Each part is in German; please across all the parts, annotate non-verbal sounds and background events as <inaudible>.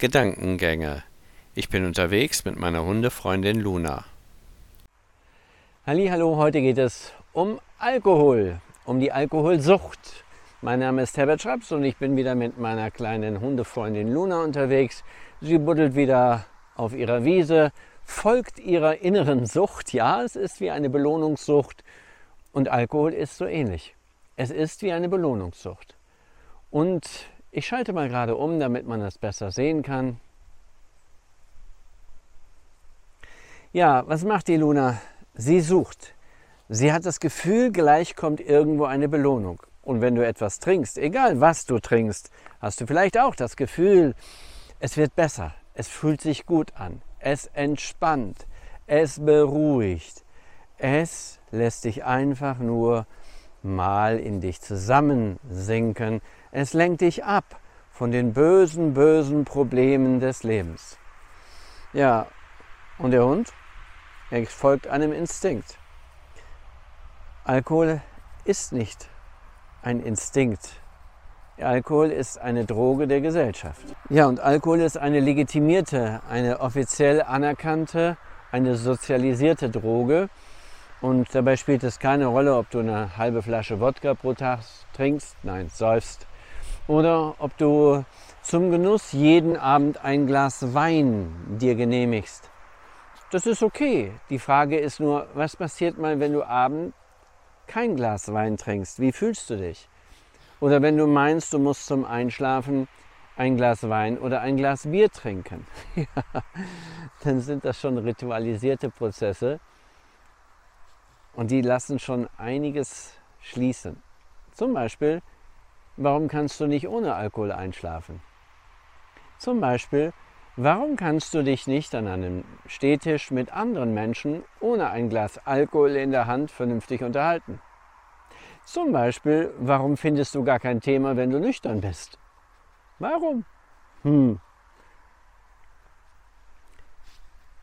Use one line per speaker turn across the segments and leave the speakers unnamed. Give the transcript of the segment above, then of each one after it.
Gedankengänge. Ich bin unterwegs mit meiner Hundefreundin Luna.
Hallo, heute geht es um Alkohol, um die Alkoholsucht. Mein Name ist Herbert Schraps und ich bin wieder mit meiner kleinen Hundefreundin Luna unterwegs. Sie buddelt wieder auf ihrer Wiese, folgt ihrer inneren Sucht. Ja, es ist wie eine Belohnungssucht und Alkohol ist so ähnlich. Es ist wie eine Belohnungssucht. Und ich schalte mal gerade um, damit man das besser sehen kann. Ja, was macht die Luna? Sie sucht. Sie hat das Gefühl, gleich kommt irgendwo eine Belohnung. Und wenn du etwas trinkst, egal was du trinkst, hast du vielleicht auch das Gefühl, es wird besser, es fühlt sich gut an, es entspannt, es beruhigt, es lässt dich einfach nur mal in dich zusammensinken. Es lenkt dich ab von den bösen, bösen Problemen des Lebens. Ja, und der Hund? Er folgt einem Instinkt. Alkohol ist nicht ein Instinkt. Alkohol ist eine Droge der Gesellschaft. Ja, und Alkohol ist eine legitimierte, eine offiziell anerkannte, eine sozialisierte Droge, und dabei spielt es keine Rolle, ob du eine halbe Flasche Wodka pro Tag trinkst, nein, säufst, oder ob du zum Genuss jeden Abend ein Glas Wein dir genehmigst. Das ist okay. Die Frage ist nur, was passiert mal, wenn du abend kein Glas Wein trinkst? Wie fühlst du dich? Oder wenn du meinst, du musst zum Einschlafen ein Glas Wein oder ein Glas Bier trinken, <laughs> ja, dann sind das schon ritualisierte Prozesse, und die lassen schon einiges schließen. Zum Beispiel, warum kannst du nicht ohne Alkohol einschlafen? Zum Beispiel, warum kannst du dich nicht an einem Stehtisch mit anderen Menschen ohne ein Glas Alkohol in der Hand vernünftig unterhalten? Zum Beispiel, warum findest du gar kein Thema, wenn du nüchtern bist? Warum? Hm,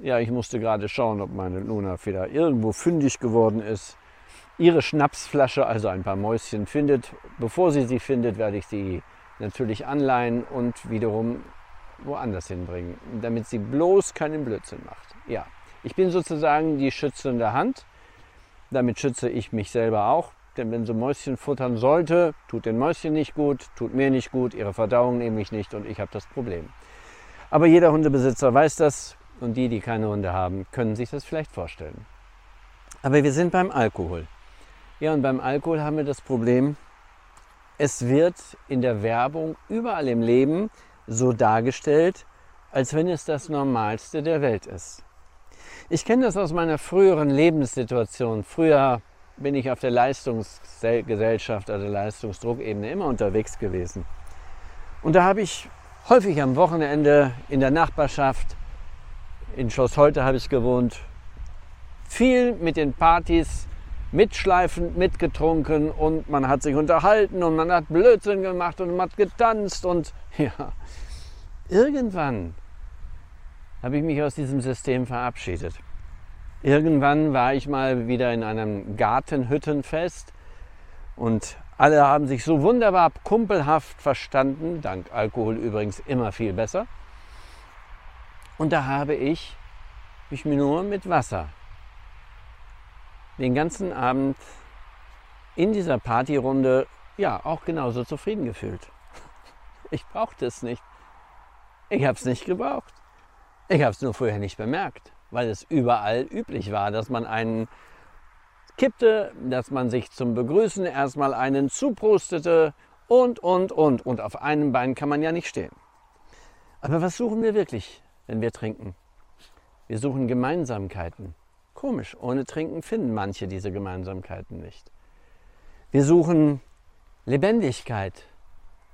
Ja, ich musste gerade schauen, ob meine Luna wieder irgendwo fündig geworden ist. Ihre Schnapsflasche, also ein paar Mäuschen, findet. Bevor sie sie findet, werde ich sie natürlich anleihen und wiederum woanders hinbringen, damit sie bloß keinen Blödsinn macht. Ja, ich bin sozusagen die schützende Hand. Damit schütze ich mich selber auch. Denn wenn sie Mäuschen futtern sollte, tut den Mäuschen nicht gut, tut mir nicht gut, ihre Verdauung nämlich nicht und ich habe das Problem. Aber jeder Hundebesitzer weiß das. Und die, die keine Hunde haben, können sich das vielleicht vorstellen. Aber wir sind beim Alkohol. Ja, und beim Alkohol haben wir das Problem, es wird in der Werbung überall im Leben so dargestellt, als wenn es das Normalste der Welt ist. Ich kenne das aus meiner früheren Lebenssituation. Früher bin ich auf der Leistungsgesellschaft, also Leistungsdruckebene, immer unterwegs gewesen. Und da habe ich häufig am Wochenende in der Nachbarschaft in Schloss Holte habe ich gewohnt. Viel mit den Partys mitschleifend mitgetrunken und man hat sich unterhalten und man hat Blödsinn gemacht und man hat getanzt und <laughs> ja, irgendwann habe ich mich aus diesem System verabschiedet. Irgendwann war ich mal wieder in einem Gartenhüttenfest und alle haben sich so wunderbar kumpelhaft verstanden, dank Alkohol übrigens immer viel besser. Und da habe ich mich nur mit Wasser den ganzen Abend in dieser Partyrunde ja auch genauso zufrieden gefühlt. <laughs> Ich brauchte es nicht. Ich habe es nicht gebraucht. Ich habe es nur vorher nicht bemerkt, weil es überall üblich war, dass man einen kippte, dass man sich zum Begrüßen erstmal einen zuprostete und, und, und. Und auf einem Bein kann man ja nicht stehen. Aber was suchen wir wirklich? Wenn wir trinken. Wir suchen Gemeinsamkeiten. Komisch, ohne Trinken finden manche diese Gemeinsamkeiten nicht. Wir suchen Lebendigkeit,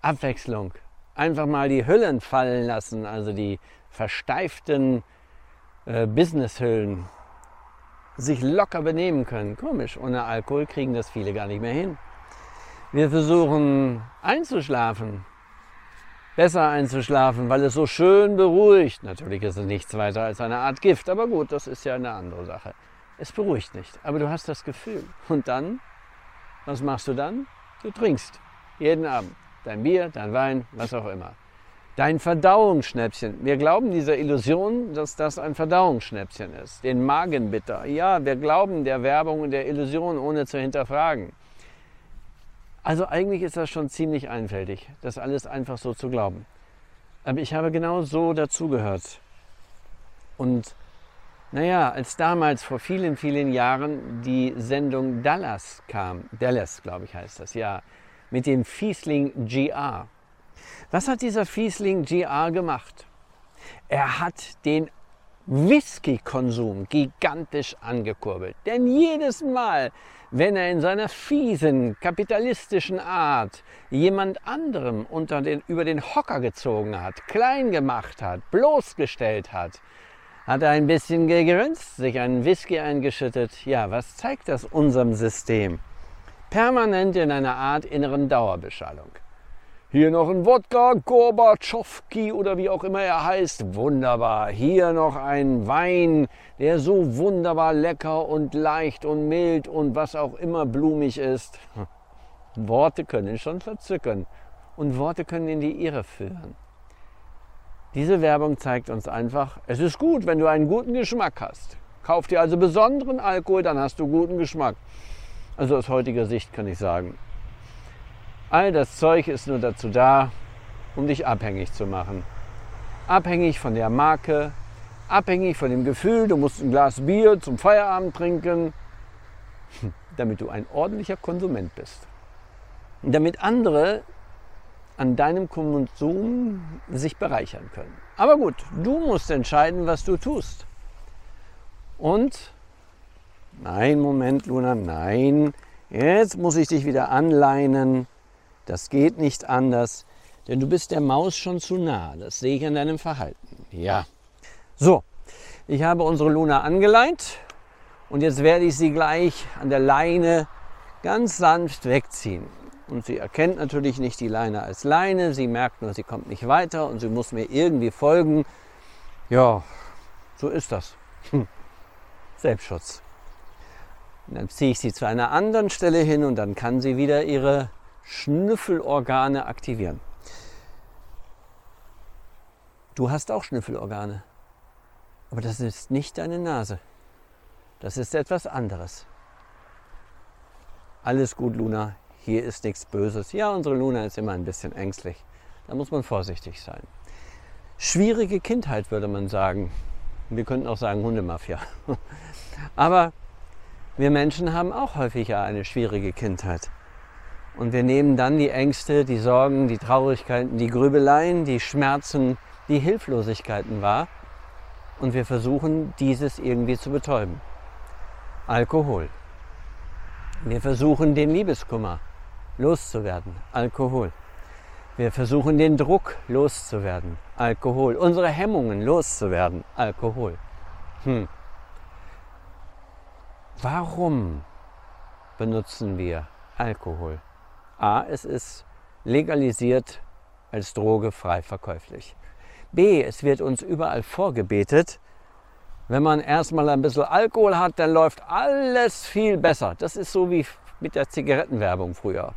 Abwechslung, einfach mal die Hüllen fallen lassen, also die versteiften äh, Businesshüllen, sich locker benehmen können. Komisch, ohne Alkohol kriegen das viele gar nicht mehr hin. Wir versuchen einzuschlafen, besser einzuschlafen, weil es so schön beruhigt. Natürlich ist es nichts weiter als eine Art Gift, aber gut, das ist ja eine andere Sache. Es beruhigt nicht, aber du hast das Gefühl. Und dann, was machst du dann? Du trinkst jeden Abend dein Bier, dein Wein, was auch immer. Dein Verdauungsschnäppchen. Wir glauben dieser Illusion, dass das ein Verdauungsschnäppchen ist. Den Magenbitter. Ja, wir glauben der Werbung und der Illusion, ohne zu hinterfragen. Also eigentlich ist das schon ziemlich einfältig, das alles einfach so zu glauben. Aber ich habe genau so dazugehört. Und naja, als damals vor vielen, vielen Jahren die Sendung Dallas kam, Dallas glaube ich heißt das, ja, mit dem Fiesling GR, was hat dieser Fiesling GR gemacht? Er hat den Whisky-Konsum gigantisch angekurbelt. Denn jedes Mal, wenn er in seiner fiesen, kapitalistischen Art jemand anderem unter den, über den Hocker gezogen hat, klein gemacht hat, bloßgestellt hat, hat er ein bisschen gegrinst, sich einen Whisky eingeschüttet. Ja, was zeigt das unserem System? Permanent in einer Art inneren Dauerbeschallung. Hier noch ein Wodka, Gorbatschowski oder wie auch immer er heißt. Wunderbar. Hier noch ein Wein, der so wunderbar lecker und leicht und mild und was auch immer blumig ist. <laughs> Worte können schon verzücken und Worte können in die Irre führen. Diese Werbung zeigt uns einfach, es ist gut, wenn du einen guten Geschmack hast. Kauf dir also besonderen Alkohol, dann hast du guten Geschmack. Also aus heutiger Sicht kann ich sagen, All das Zeug ist nur dazu da, um dich abhängig zu machen. Abhängig von der Marke, abhängig von dem Gefühl, du musst ein Glas Bier zum Feierabend trinken, <laughs> damit du ein ordentlicher Konsument bist. damit andere an deinem Konsum sich bereichern können. Aber gut, du musst entscheiden, was du tust. Und, nein, Moment, Luna, nein, jetzt muss ich dich wieder anleinen. Das geht nicht anders, denn du bist der Maus schon zu nah. Das sehe ich an deinem Verhalten. Ja. So, ich habe unsere Luna angeleint und jetzt werde ich sie gleich an der Leine ganz sanft wegziehen. Und sie erkennt natürlich nicht die Leine als Leine, sie merkt nur, sie kommt nicht weiter und sie muss mir irgendwie folgen. Ja, so ist das. Hm. Selbstschutz. Und dann ziehe ich sie zu einer anderen Stelle hin und dann kann sie wieder ihre Schnüffelorgane aktivieren. Du hast auch Schnüffelorgane, aber das ist nicht deine Nase. Das ist etwas anderes. Alles gut, Luna. Hier ist nichts Böses. Ja, unsere Luna ist immer ein bisschen ängstlich. Da muss man vorsichtig sein. Schwierige Kindheit, würde man sagen. Wir könnten auch sagen Hundemafia. <laughs> Aber wir Menschen haben auch häufig eine schwierige Kindheit. Und wir nehmen dann die Ängste, die Sorgen, die Traurigkeiten, die Grübeleien, die Schmerzen, die Hilflosigkeiten wahr und wir versuchen dieses irgendwie zu betäuben. Alkohol. Wir versuchen den Liebeskummer loszuwerden. Alkohol. Wir versuchen den Druck loszuwerden. Alkohol. Unsere Hemmungen loszuwerden. Alkohol. Hm. Warum benutzen wir Alkohol? A, es ist legalisiert als Droge frei verkäuflich. B, es wird uns überall vorgebetet, wenn man erstmal ein bisschen Alkohol hat, dann läuft alles viel besser. Das ist so wie mit der Zigarettenwerbung früher.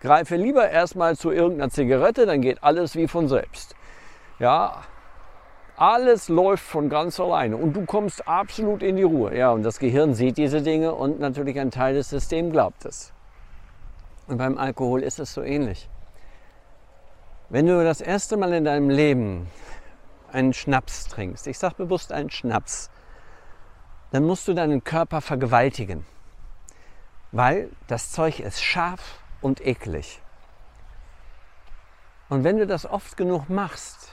Greife lieber erstmal zu irgendeiner Zigarette, dann geht alles wie von selbst. Ja, alles läuft von ganz alleine und du kommst absolut in die Ruhe. Ja, und das Gehirn sieht diese Dinge und natürlich ein Teil des Systems glaubt es. Und beim Alkohol ist es so ähnlich. Wenn du das erste Mal in deinem Leben einen Schnaps trinkst, ich sage bewusst einen Schnaps, dann musst du deinen Körper vergewaltigen, weil das Zeug ist scharf und eklig. Und wenn du das oft genug machst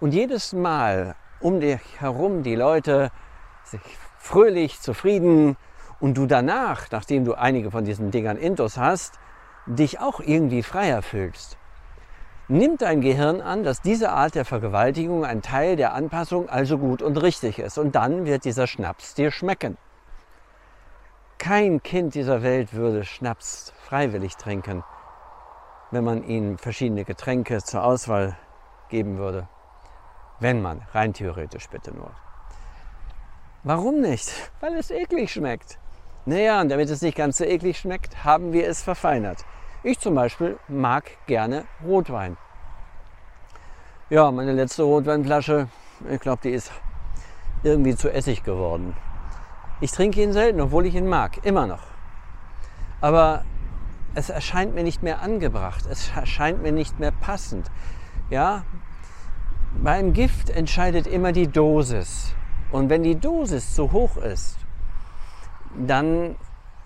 und jedes Mal um dich herum die Leute sich fröhlich, zufrieden und du danach, nachdem du einige von diesen Dingern intus hast, dich auch irgendwie freier fühlst. Nimmt dein Gehirn an, dass diese Art der Vergewaltigung ein Teil der Anpassung also gut und richtig ist. Und dann wird dieser Schnaps dir schmecken. Kein Kind dieser Welt würde Schnaps freiwillig trinken, wenn man ihnen verschiedene Getränke zur Auswahl geben würde. Wenn man, rein theoretisch bitte nur. Warum nicht? Weil es eklig schmeckt. Naja, und damit es nicht ganz so eklig schmeckt, haben wir es verfeinert. Ich zum Beispiel mag gerne Rotwein. Ja, meine letzte Rotweinflasche, ich glaube, die ist irgendwie zu Essig geworden. Ich trinke ihn selten, obwohl ich ihn mag, immer noch. Aber es erscheint mir nicht mehr angebracht, es erscheint mir nicht mehr passend. Ja, beim Gift entscheidet immer die Dosis. Und wenn die Dosis zu hoch ist, dann,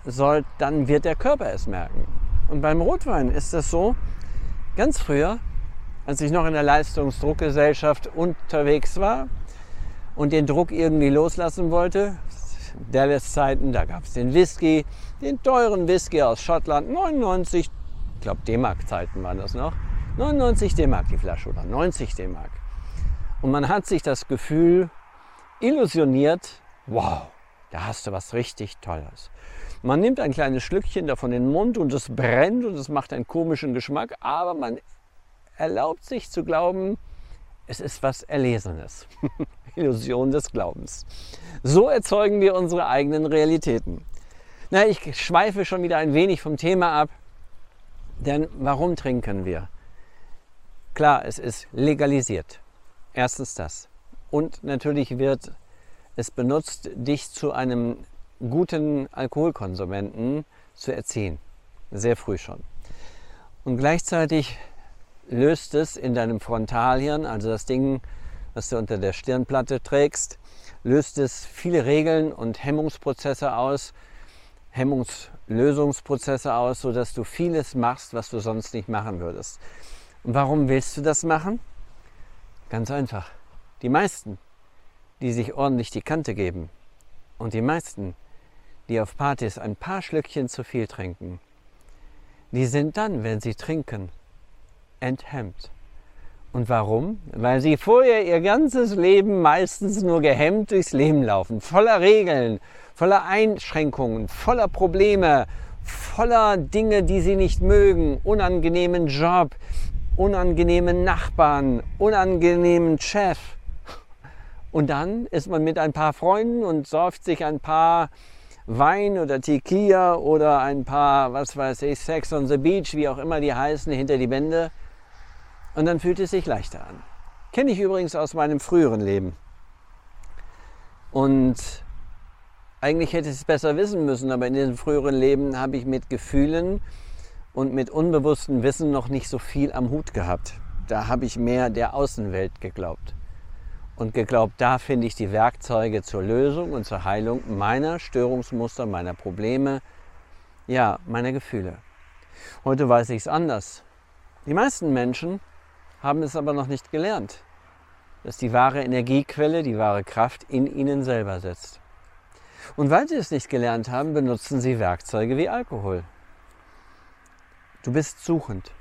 soll, dann wird der Körper es merken. Und beim Rotwein ist das so, ganz früher, als ich noch in der Leistungsdruckgesellschaft unterwegs war und den Druck irgendwie loslassen wollte, Dallas-Zeiten, da gab es den Whisky, den teuren Whisky aus Schottland, 99, ich glaube D-Mark-Zeiten waren das noch, 99 D-Mark die Flasche oder 90 D-Mark. Und man hat sich das Gefühl illusioniert, wow, da hast du was richtig Tolles. Man nimmt ein kleines Schlückchen davon in den Mund und es brennt und es macht einen komischen Geschmack, aber man erlaubt sich zu glauben, es ist was Erlesenes. <laughs> Illusion des Glaubens. So erzeugen wir unsere eigenen Realitäten. Na, ich schweife schon wieder ein wenig vom Thema ab, denn warum trinken wir? Klar, es ist legalisiert. Erstens das. Und natürlich wird es benutzt, dich zu einem guten Alkoholkonsumenten zu erziehen. Sehr früh schon. Und gleichzeitig löst es in deinem Frontalhirn, also das Ding, was du unter der Stirnplatte trägst, löst es viele Regeln und Hemmungsprozesse aus, Hemmungslösungsprozesse aus, sodass du vieles machst, was du sonst nicht machen würdest. Und warum willst du das machen? Ganz einfach. Die meisten, die sich ordentlich die Kante geben und die meisten, die auf Partys ein paar Schlückchen zu viel trinken, die sind dann, wenn sie trinken, enthemmt. Und warum? Weil sie vorher ihr ganzes Leben meistens nur gehemmt durchs Leben laufen, voller Regeln, voller Einschränkungen, voller Probleme, voller Dinge, die sie nicht mögen, unangenehmen Job, unangenehmen Nachbarn, unangenehmen Chef. Und dann ist man mit ein paar Freunden und säuft sich ein paar Wein oder Tequila oder ein paar, was weiß ich, Sex on the Beach, wie auch immer die heißen, hinter die Bände. Und dann fühlt es sich leichter an. Kenne ich übrigens aus meinem früheren Leben. Und eigentlich hätte ich es besser wissen müssen, aber in diesem früheren Leben habe ich mit Gefühlen und mit unbewusstem Wissen noch nicht so viel am Hut gehabt. Da habe ich mehr der Außenwelt geglaubt. Und geglaubt, da finde ich die Werkzeuge zur Lösung und zur Heilung meiner Störungsmuster, meiner Probleme, ja, meiner Gefühle. Heute weiß ich es anders. Die meisten Menschen haben es aber noch nicht gelernt, dass die wahre Energiequelle, die wahre Kraft in ihnen selber sitzt. Und weil sie es nicht gelernt haben, benutzen sie Werkzeuge wie Alkohol. Du bist suchend.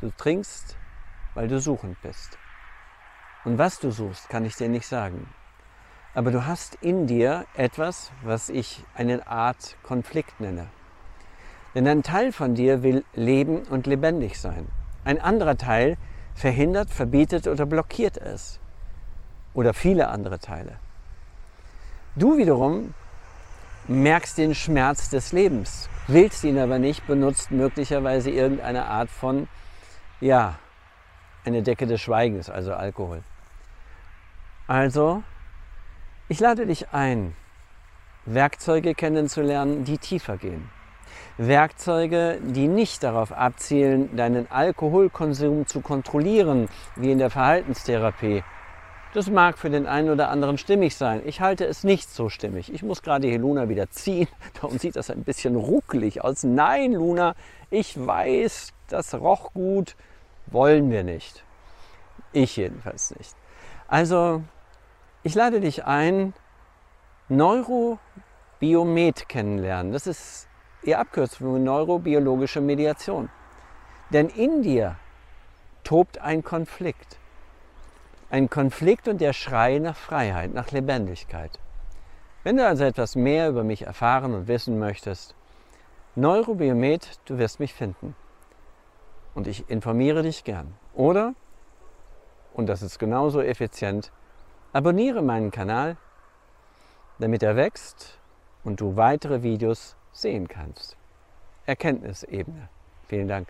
Du trinkst, weil du suchend bist. Und was du suchst, kann ich dir nicht sagen. Aber du hast in dir etwas, was ich eine Art Konflikt nenne. Denn ein Teil von dir will leben und lebendig sein. Ein anderer Teil verhindert, verbietet oder blockiert es. Oder viele andere Teile. Du wiederum merkst den Schmerz des Lebens, willst ihn aber nicht, benutzt möglicherweise irgendeine Art von, ja, eine Decke des Schweigens, also Alkohol. Also, ich lade dich ein, Werkzeuge kennenzulernen, die tiefer gehen. Werkzeuge, die nicht darauf abzielen, deinen Alkoholkonsum zu kontrollieren, wie in der Verhaltenstherapie. Das mag für den einen oder anderen stimmig sein. Ich halte es nicht so stimmig. Ich muss gerade hier Luna wieder ziehen. <laughs> Darum sieht das ein bisschen ruckelig aus. Nein, Luna, ich weiß, das roch gut. Wollen wir nicht. Ich jedenfalls nicht. Also, ich lade dich ein, Neurobiomet kennenlernen. Das ist die Abkürzung für neurobiologische Mediation. Denn in dir tobt ein Konflikt. Ein Konflikt und der Schrei nach Freiheit, nach Lebendigkeit. Wenn du also etwas mehr über mich erfahren und wissen möchtest, Neurobiomet, du wirst mich finden. Und ich informiere dich gern. Oder, und das ist genauso effizient, abonniere meinen Kanal, damit er wächst und du weitere Videos sehen kannst. Erkenntnisebene. Vielen Dank.